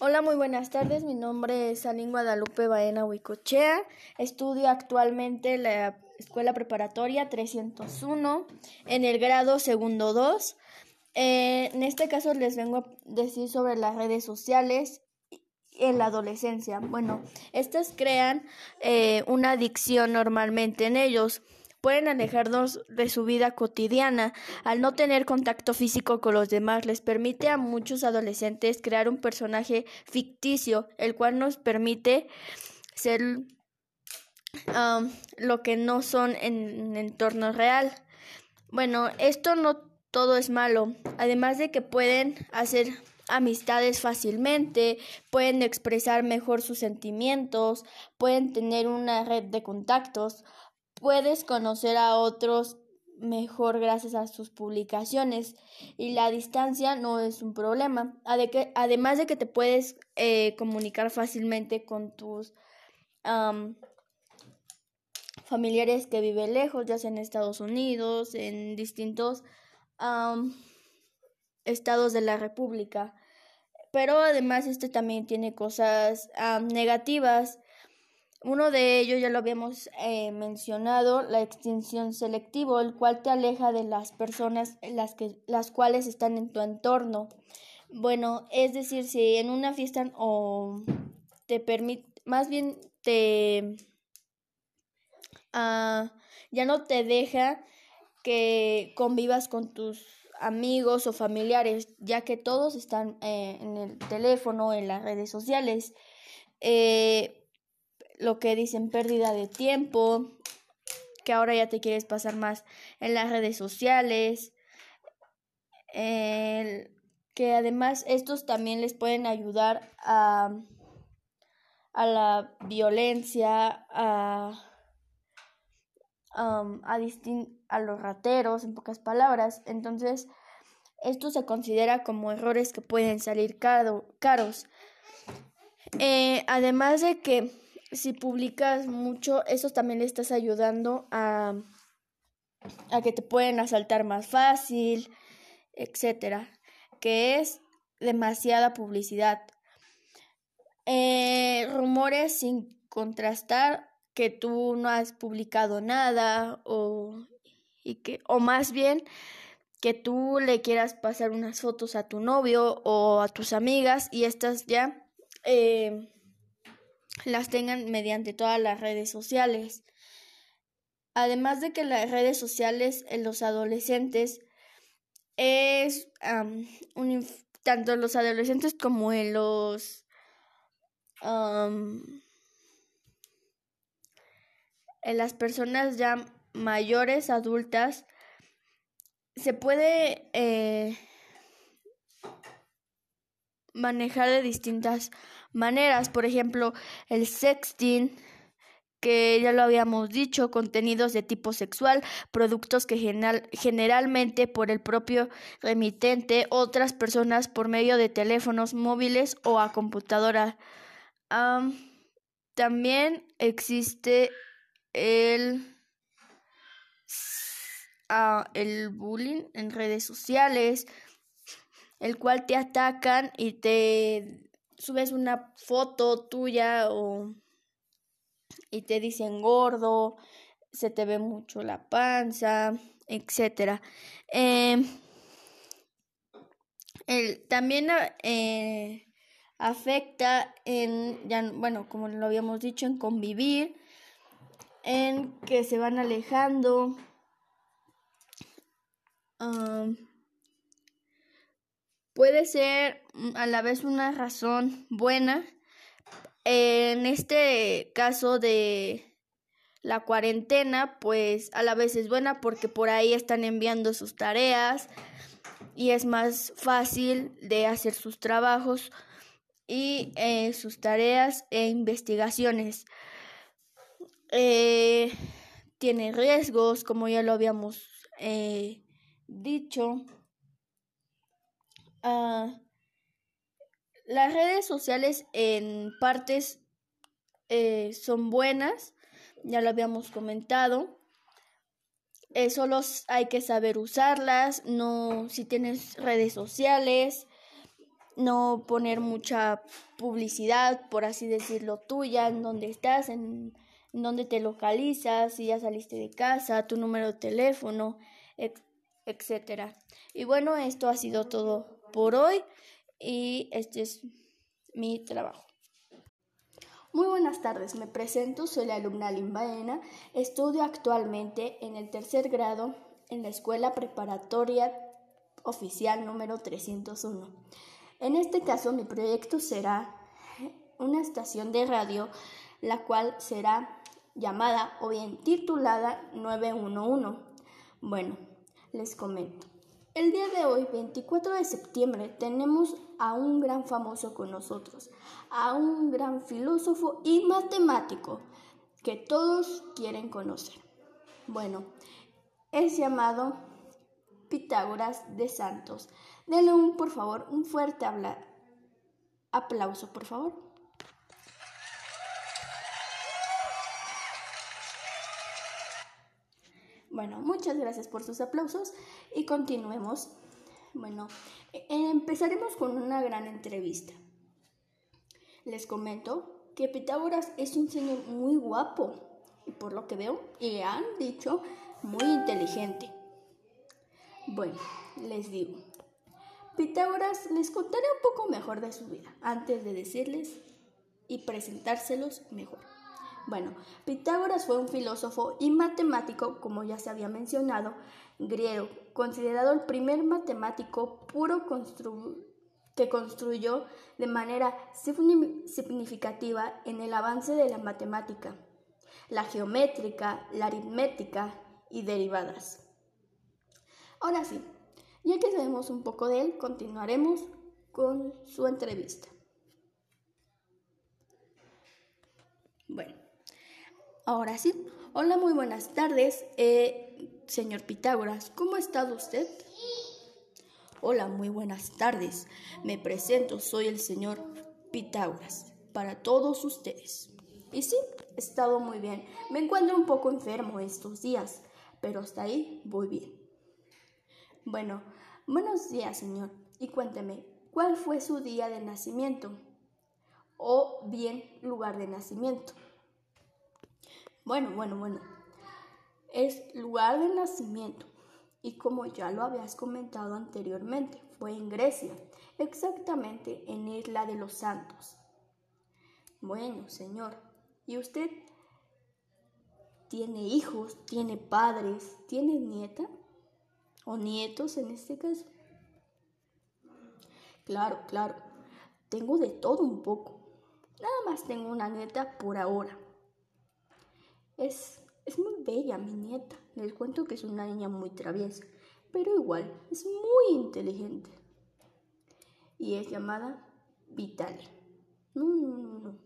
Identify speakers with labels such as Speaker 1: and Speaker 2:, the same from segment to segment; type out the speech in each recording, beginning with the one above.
Speaker 1: Hola, muy buenas tardes. Mi nombre es Salín Guadalupe Baena Huicochea. Estudio actualmente en la Escuela Preparatoria 301 en el grado segundo 2. Eh, en este caso les vengo a decir sobre las redes sociales en la adolescencia. Bueno, estas crean eh, una adicción normalmente en ellos pueden alejarnos de su vida cotidiana. Al no tener contacto físico con los demás, les permite a muchos adolescentes crear un personaje ficticio, el cual nos permite ser lo que no son en el entorno real. Bueno, esto no todo es malo, además de que pueden hacer amistades fácilmente, pueden expresar mejor sus sentimientos, pueden tener una red de contactos, puedes conocer a otros mejor gracias a sus publicaciones y la distancia no es un problema. Además de que te puedes eh, comunicar fácilmente con tus familiares que viven lejos, ya sea en Estados Unidos, en distintos estados de la República. Pero además este también tiene cosas negativas uno de ellos ya lo habíamos eh, mencionado, la extinción selectivo, el cual te aleja de las personas las, que, las cuales están en tu entorno. Bueno, es decir, si en una fiesta o te permite, más bien te uh, ya no te deja que convivas con tus amigos o familiares, ya que todos están eh, en el teléfono, en las redes sociales. Eh, lo que dicen pérdida de tiempo, que ahora ya te quieres pasar más en las redes sociales, que además estos también les pueden ayudar a, a la violencia, a, um, a, los rateros, en pocas palabras. Entonces, esto se considera como errores que pueden salir caros. Eh, además de que si publicas mucho, eso también le estás ayudando a, a que te pueden asaltar más fácil, etcétera, que es demasiada publicidad. Eh, rumores sin contrastar que tú no has publicado nada o, y que, o más bien que tú le quieras pasar unas fotos a tu novio o a tus amigas y estas ya eh, las tengan mediante todas las redes sociales. Además de que las redes sociales en los adolescentes es un, tanto los adolescentes como en los en las personas ya mayores, adultas, se puede eh, manejar de distintas maneras. Por ejemplo, el sexting, que ya lo habíamos dicho, contenidos de tipo sexual, productos que generalmente por el propio remitente, otras personas por medio de teléfonos móviles o a computadora. también existe el, ah, el bullying en redes sociales, el cual te atacan y te subes una foto tuya o y te dicen gordo, se te ve mucho la panza, etcétera. Em, también eh, afecta en, ya, bueno, como lo habíamos dicho, en convivir, en que se van alejando puede ser mm, a la vez una razón buena. En este caso de la cuarentena, pues a la vez es buena porque por ahí están enviando sus tareas y es más fácil de hacer sus trabajos y eh, sus tareas e investigaciones. Eh, tiene riesgos, como ya lo habíamos eh, dicho. Ah, las redes sociales en partes eh, son buenas, ya lo habíamos comentado. Eh, solo hay que saber usarlas, no si tienes redes sociales, no poner mucha publicidad, por así decirlo, tuya, en dónde estás, en, dónde te localizas, si ya saliste de casa, tu número de teléfono, etcétera. Y bueno, esto ha sido todo por hoy y este es mi trabajo. Muy buenas tardes, me presento, soy la alumna Limbaena, estudio actualmente en el tercer grado en la Escuela Preparatoria Oficial número 301. En este caso, mi proyecto será una estación de radio, la cual será llamada o bien titulada 911. Bueno, les comento. El día de hoy, 24 de septiembre, tenemos a un gran famoso con nosotros, a un gran filósofo y matemático que todos quieren conocer. Bueno, es llamado Pitágoras de Santos. Denle un, por favor, un fuerte aplauso, por favor. Bueno, muchas gracias por sus aplausos y continuemos. Bueno, empezaremos con una gran entrevista. Les comento que Pitágoras es un señor muy guapo y por lo que veo, y han dicho, muy inteligente. Bueno, les digo, Pitágoras les contaré un poco mejor de su vida antes de decirles y presentárselos mejor. Bueno, Pitágoras fue un filósofo y matemático, como ya se había mencionado, griego, considerado el primer matemático puro que construyó de manera significativa en el avance de la matemática, la geométrica, la aritmética y derivadas. Ahora sí, ya que sabemos un poco de él, continuaremos con su entrevista. Bueno. Ahora sí. Hola, muy buenas tardes. Eh, señor Pitágoras, ¿cómo ha estado usted? Hola, muy buenas tardes. Me presento, soy el señor Pitágoras, para todos ustedes. Y sí, he estado muy bien. Me encuentro un poco enfermo estos días, pero hasta ahí voy bien. Bueno, buenos días, señor. Y cuénteme, ¿cuál fue su día de nacimiento? O bien lugar de nacimiento. Bueno, bueno, bueno. Es lugar de nacimiento. Y como ya lo habías comentado anteriormente, fue en Grecia, exactamente en Isla de los Santos. Bueno, señor, ¿y usted tiene hijos, tiene padres, tiene nieta o nietos en este caso? Claro, claro, tengo de todo un poco. Nada más tengo una nieta por ahora. Es, muy bella mi nieta. Les cuento que es una niña muy traviesa, pero igual es muy inteligente. Y es llamada Vitalia. No, no, no, no.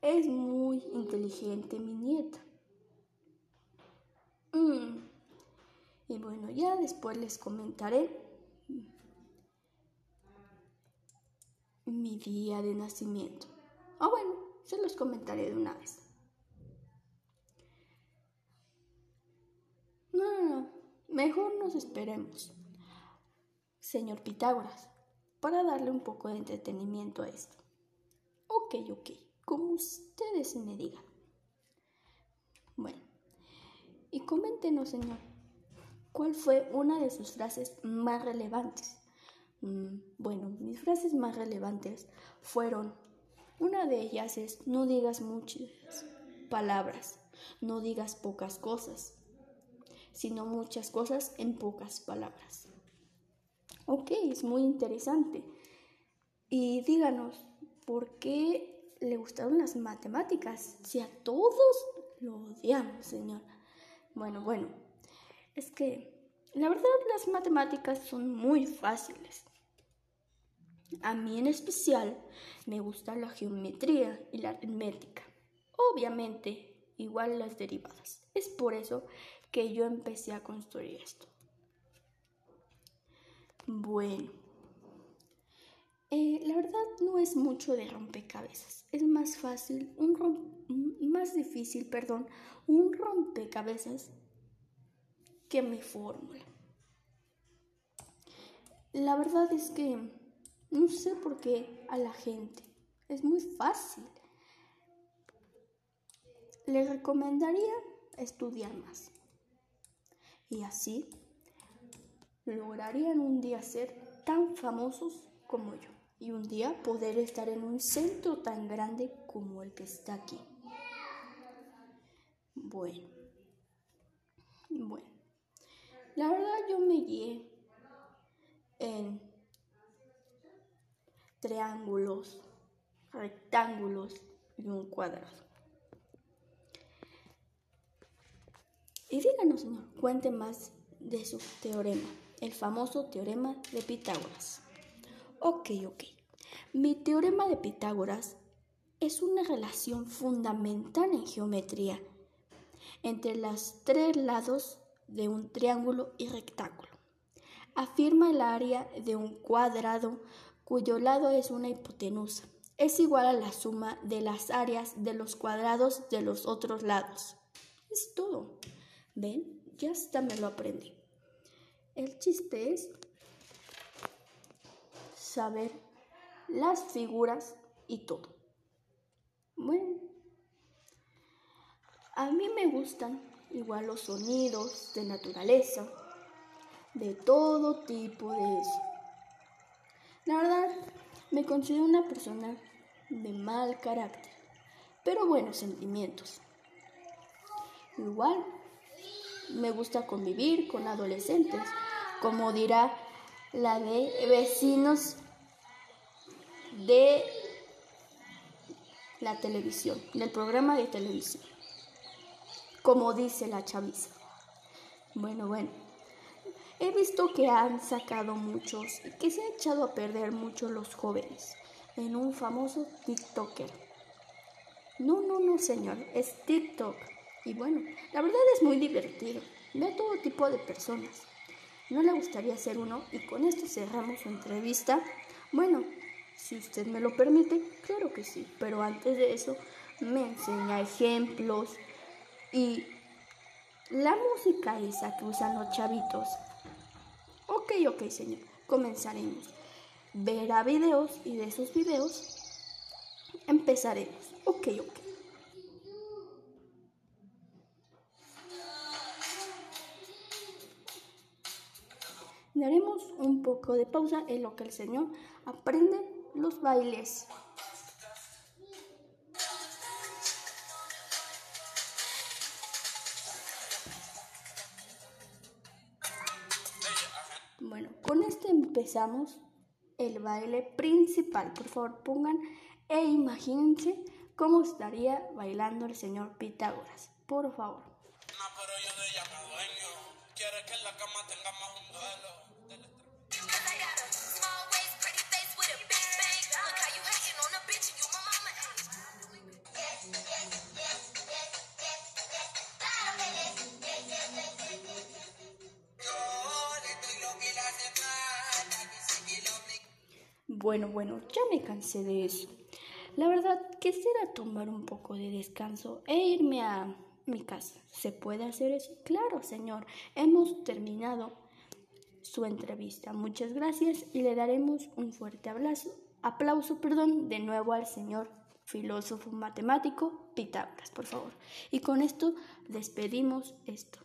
Speaker 1: Es muy inteligente mi nieta. Mm. Y bueno, ya después les comentaré mi día de nacimiento. Ah, bueno, se los comentaré de una vez. Mejor nos esperemos, señor Pitágoras, para darle un poco de entretenimiento a esto. Ok, ok, como ustedes me digan. Bueno, y coméntenos, señor, ¿cuál fue una de sus frases más relevantes? Mm, bueno, mis frases más relevantes fueron, una de ellas es, no digas muchas palabras, no digas pocas cosas sino muchas cosas en pocas palabras. Ok, es muy interesante. Y díganos, ¿por qué le gustaron las matemáticas? Si a todos lo odiamos, señor. Bueno, bueno, es que la verdad las matemáticas son muy fáciles. A mí en especial me gusta la geometría y la aritmética. Obviamente, igual las derivadas. Es por eso que yo empecé a construir esto. Bueno, eh, la verdad no es mucho de rompecabezas. Es más fácil, un más difícil, perdón, un rompecabezas que mi fórmula. La verdad es que No sé por qué a la gente. Es muy fácil. Le recomendaría estudiar más. Y así lograrían un día ser tan famosos como yo. Y un día poder estar en un centro tan grande como el que está aquí. Bueno. Bueno. La verdad yo me guié en triángulos, rectángulos y un cuadrado. Y díganos, señor, cuente más de su teorema, el famoso teorema de Pitágoras. Ok, ok. Mi teorema de Pitágoras es una relación fundamental en geometría entre los tres lados de un triángulo y rectángulo. Afirma el área de un cuadrado cuyo lado es una hipotenusa. Es igual a la suma de las áreas de los cuadrados de los otros lados. Es todo. ¿Ven? Ya hasta me lo aprendí. El chiste es saber las figuras y todo. Bueno, a mí me gustan igual los sonidos de naturaleza, de todo tipo de eso. La verdad, me considero una persona de mal carácter, pero buenos sentimientos. Igual, me gusta convivir con adolescentes, como dirá la de vecinos de la televisión, del programa de televisión, como dice la chaviza. Bueno, bueno, he visto que han sacado muchos y que se han echado a perder mucho los jóvenes en un famoso TikToker. No, no, no, señor, es TikTok. Y bueno, la verdad es muy divertido. Ve a todo tipo de personas. ¿No le gustaría ser uno? Y con esto cerramos su entrevista. Bueno, si usted me lo permite, claro que sí. Pero antes de eso, me enseña ejemplos y la música esa que usan los chavitos. Ok, ok, señor. Comenzaremos. Verá videos y de esos videos empezaremos. Ok, ok. Daremos un poco de pausa en lo que el Señor aprende los bailes. Bueno, con esto empezamos el baile principal. Por favor, pongan e imagínense cómo estaría bailando el señor Pitágoras. Por favor. Bueno, bueno, ya me cansé de eso. La verdad, quisiera tomar un poco de descanso e irme a mi casa. ¿Se puede hacer eso? Claro, señor. Hemos terminado su entrevista. Muchas gracias y le daremos un fuerte abrazo, aplauso, perdón, de nuevo al señor filósofo matemático Pitágoras, por favor. Y con esto despedimos esto.